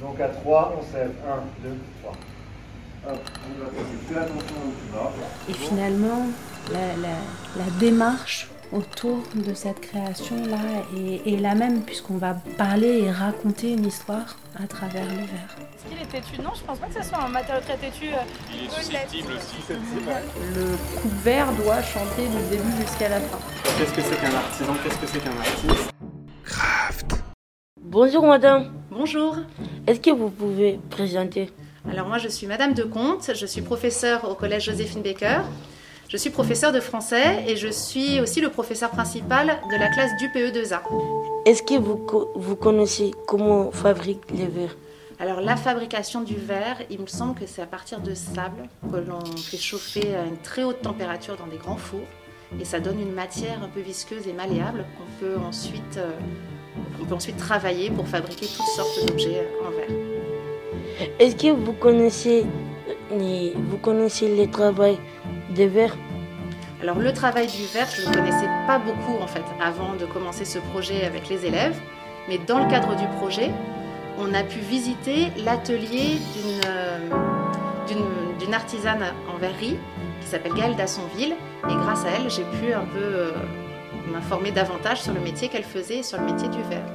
Donc à 3, on sève. 1, 2, 3. Hop, on va faire fais attention où tu vas. Et finalement, la, la- la démarche autour de cette création-là est, est la même, puisqu'on va parler et raconter une histoire à travers le verre. Est-ce qu'il est têtu? Non, je pense pas que ce soit un matériau très têtu. euh. Il est susceptible aussi. Le couvert doit chanter du début jusqu'à la fin. Qu'est-ce que c'est qu'un artisan? Qu'est-ce que c'est qu'un artiste? Bonjour madame, Bonjour. est-ce que vous pouvez présenter? Alors moi je suis Madame de Comte, je suis professeure au collège Joséphine Baker. Je suis professeure de français et je suis aussi le professeur principal de la classe du PE2A. Est-ce que vous, vous connaissez comment on fabrique les verres? Alors la fabrication du verre, il me semble que c'est à partir de sable que l'on fait chauffer à une très haute température dans des grands fours et ça donne une matière un peu visqueuse et malléable qu'on peut ensuite, qu'on peut ensuite travailler pour fabriquer toutes sortes d'objets en verre. Est-ce que vous connaissez, vous connaissez le travail des verres? Alors le travail du verre, je ne le connaissais pas beaucoup en fait avant de commencer ce projet avec les élèves, mais dans le cadre du projet, on a pu visiter l'atelier d'une euh, artisane en verrerie qui s'appelle Gaëlle Dassonville. Et grâce à elle, j'ai pu un peu euh, m'informer davantage sur le métier qu'elle faisait et sur le métier du verre.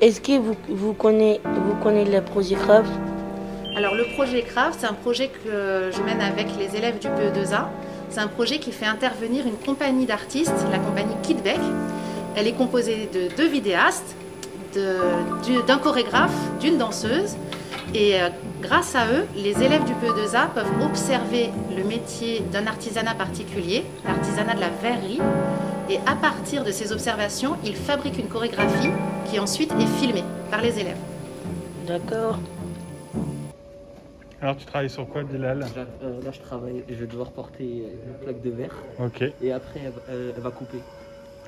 Est-ce que vous, vous connaissez, vous connaissez le projet Craft Alors le projet Craft, c'est un projet que je mène avec les élèves du PE2A. C'est un projet qui fait intervenir une compagnie d'artistes, la compagnie Kidbeck. Elle est composée de deux vidéastes, d'un chorégraphe, d'une danseuse. Et euh, grâce à eux, les élèves du PE2A peuvent observer le métier d'un artisanat particulier, l'artisanat de la verrerie. Et à partir de ces observations, ils fabriquent une chorégraphie qui ensuite est filmée par les élèves. D'accord. Alors, tu travailles sur quoi, Bilal là, euh, là, je travaille et je vais devoir porter une plaque de verre Ok. et après, elle, va- elle- elle va couper.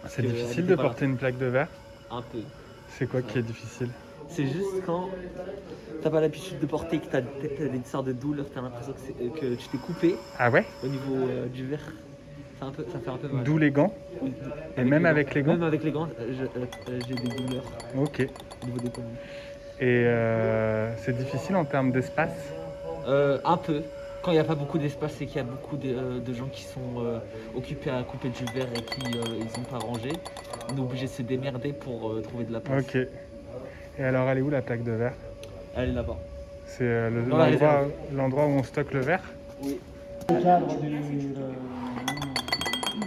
C'est que difficile de là. porter une plaque de verre Un peu. C'est quoi qui est difficile C'est juste quand t'as pas l'habitude de porter, que t'as t'as une sorte de douleur, t'as l'impression que, c'est- euh, que tu t'es coupé Ah ouais au niveau euh, du verre. C'est un peu, ça fait un peu mal. D'où les gants Et même avec les gants Même avec les gants, euh, euh, j'ai des douleurs Ok. au niveau des poignets. Et euh, c'est difficile en termes d'espace Euh, un peu. Quand il n'y a pas beaucoup d'espace, c'est qu'il y a beaucoup de, euh, de gens qui sont euh, occupés à couper du verre et qui euh, ils ont pas rangé. On est obligé de se démerder pour euh, trouver de la place. Ok. Et alors, elle est où la plaque de verre? Elle est là-bas. C'est euh, l'endroit où on stocke le verre? Oui.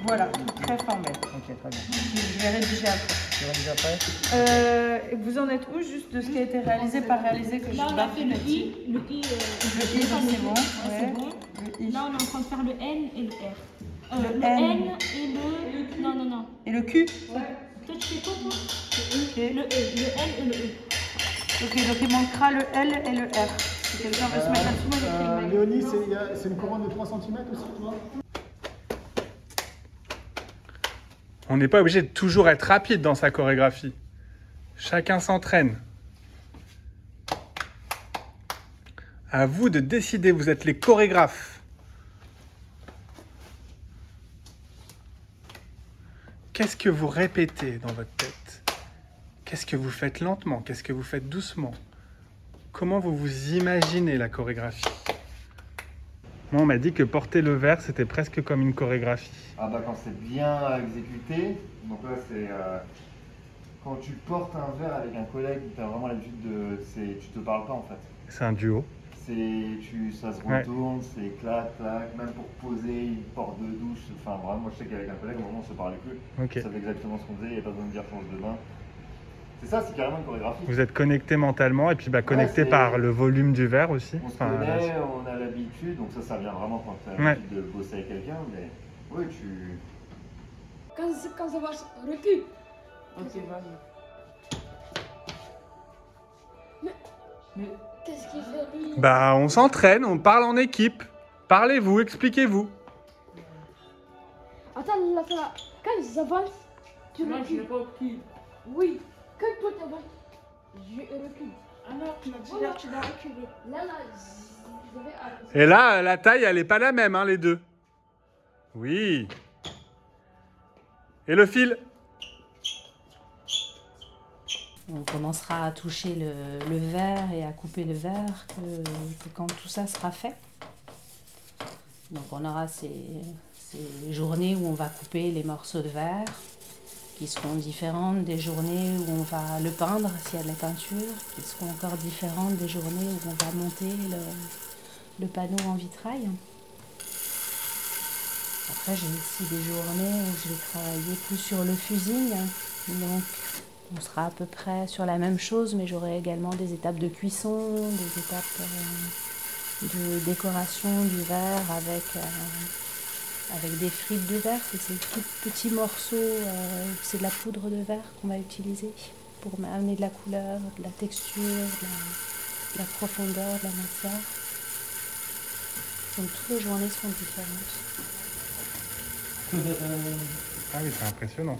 Voilà, très formel. Ok, très bien. Je vais rédiger après. Tu déjà après Euh, vous en êtes où juste de ce qui a été réalisé, pas réalisé que je Là, on a fait le I. Le I, euh, Le I, c'est bon. ouais, Ouais. c'est bon. Le I. Là, on est en train de faire le N et le R. Euh, Le le, N. N. et le. Non, non, non. Et le Q Toi, tu fais quoi, toi Ok. Le E. Le N et le E. Ok, donc il manquera le L et le R. Si quelqu'un veut se mettre là-dessus, moi. Léonie, c'est une couronne de 3 cm aussi, tu On n'est pas obligé de toujours être rapide dans sa chorégraphie. Chacun s'entraîne. À vous de décider, vous êtes les chorégraphes. Qu'est-ce que vous répétez dans votre tête? Qu'est-ce que vous faites lentement? Qu'est-ce que vous faites doucement? Comment vous vous imaginez la chorégraphie? Moi, on m'a dit que porter le verre, c'était presque comme une chorégraphie. Ah bah quand c'est bien exécuté, donc là c'est euh, quand tu portes un verre avec un collègue, tu as vraiment l'habitude de. Tu te parles pas en fait. C'est un duo. C'est, tu, ça se Ouais. retourne, c'est clac, clac, même pour poser une porte de douche. Enfin vraiment, moi je sais qu'avec un collègue, au moment on se parlait plus. Ok. On savait exactement ce qu'on faisait, il n'y a pas besoin de dire change de main. C'est ça, c'est carrément une chorégraphie. Vous êtes connecté mentalement et puis bah, connecté par le volume du verre aussi. On se Enfin, connaît, on a l'habitude, donc ça, ça vient vraiment quand tu as Ouais. l'habitude de bosser avec quelqu'un, mais oui, tu. Quand, quand ça marche, recule. Ok, vas-y. Qu'est-ce qu'il fait, lui? Bah, on s'entraîne, on parle en équipe. Parlez-vous, expliquez-vous. Attends, là, là, quand ça avance, tu recules. pas qui. Oui, quand toi t'avances, je recule. Ah non, tu m'as dit non, tu dois reculer. Là, là, je je vais avancer. Et là, la taille, elle n'est pas la même, hein, les deux. Oui. Et le fil? On commencera à toucher le, le verre et à couper le verre que, que quand tout ça sera fait. Donc on aura ces, ces journées où on va couper les morceaux de verre qui seront différentes des journées où on va le peindre s'il y a de la peinture, qui seront encore différentes des journées où on va monter le, panneau en vitrail. Après, j'ai aussi des journées où je vais travailler plus sur le fusing. Donc, on sera à peu près sur la même chose, mais j'aurai également des étapes de cuisson, des étapes euh, de décoration du verre avec, euh, avec des frites de verre. C'est ces tout petits morceaux, euh, c'est de la poudre de verre qu'on va utiliser pour amener de la couleur, de la texture, de la, de la profondeur, de la matière. Donc toutes les journées sont différentes. Ah oui, c'est impressionnant.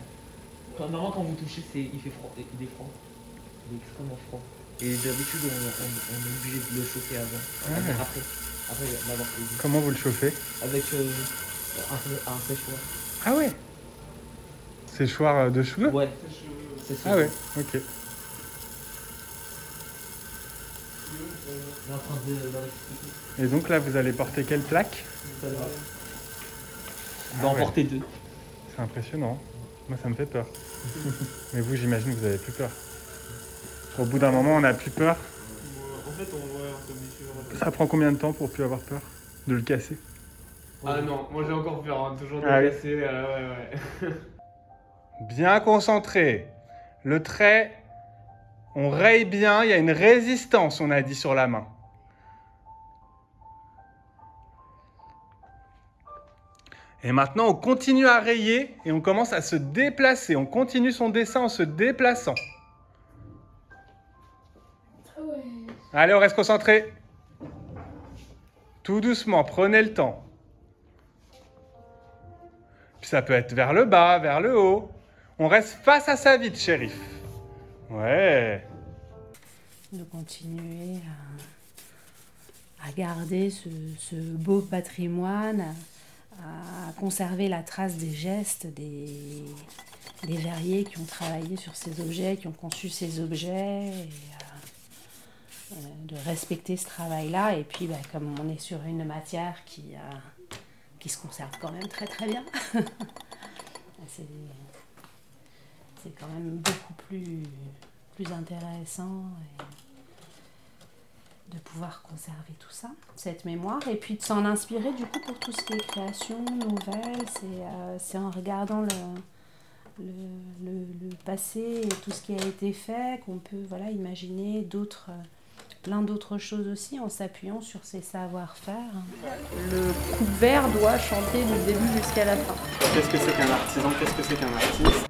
Quand- Normalement, quand vous touchez, c'est, il fait froid. Il est froid. Il est extrêmement froid. Et d'habitude, on, on- on est obligé de le chauffer avant. Ah. Après. Après l'avoir. Comment vous le chauffez? Avec euh, un, un séchoir. Ah ouais Séchoir euh, de cheveux? Ouais. C'est ça. Ah ouais, ok. On. Et donc là, vous allez porter quelle plaque? On Ah va en ouais. porter deux. C'est impressionnant. Moi, ça me fait peur. Mais vous, j'imagine que vous avez plus peur. Au bout d'un moment, on n'a plus peur. En fait, on voit un peu différent. Ça prend combien de temps pour plus avoir peur de le casser? Ah non, moi j'ai encore peur, hein, toujours Ah oui. euh, ouais, ouais. Bien concentré. Le trait, on raye bien. Il y a une résistance, on a dit, sur la main. Et maintenant, on continue à rayer et on commence à se déplacer. On continue son dessin en se déplaçant. Ouais. Allez, on reste concentré. Tout doucement, prenez le temps. Ça peut être vers le bas, vers le haut. On reste face à sa vitre, shérif. Ouais. de continuer à, garder ce, beau patrimoine, à, conserver la trace des gestes des, verriers qui ont travaillé sur ces objets, qui ont conçu ces objets, et, euh, euh, de respecter ce travail-là. Et puis, bah, comme on est sur une matière qui, qui se conserve quand même très très bien, c'est c'est quand même beaucoup plus, plus intéressant de pouvoir conserver tout ça, cette mémoire, et puis de s'en inspirer du coup pour tout ce qui est création, nouvelle, c'est euh, c'est en regardant le, le, le- le passé et tout ce qui a été fait qu'on peut voilà, imaginer d'autres, euh, plein d'autres choses aussi en s'appuyant sur ses savoir-faire. Le coupe-vert doit chanter du début jusqu'à la fin. Qu'est-ce que c'est qu'un artisan? Qu'est-ce que c'est qu'un artiste?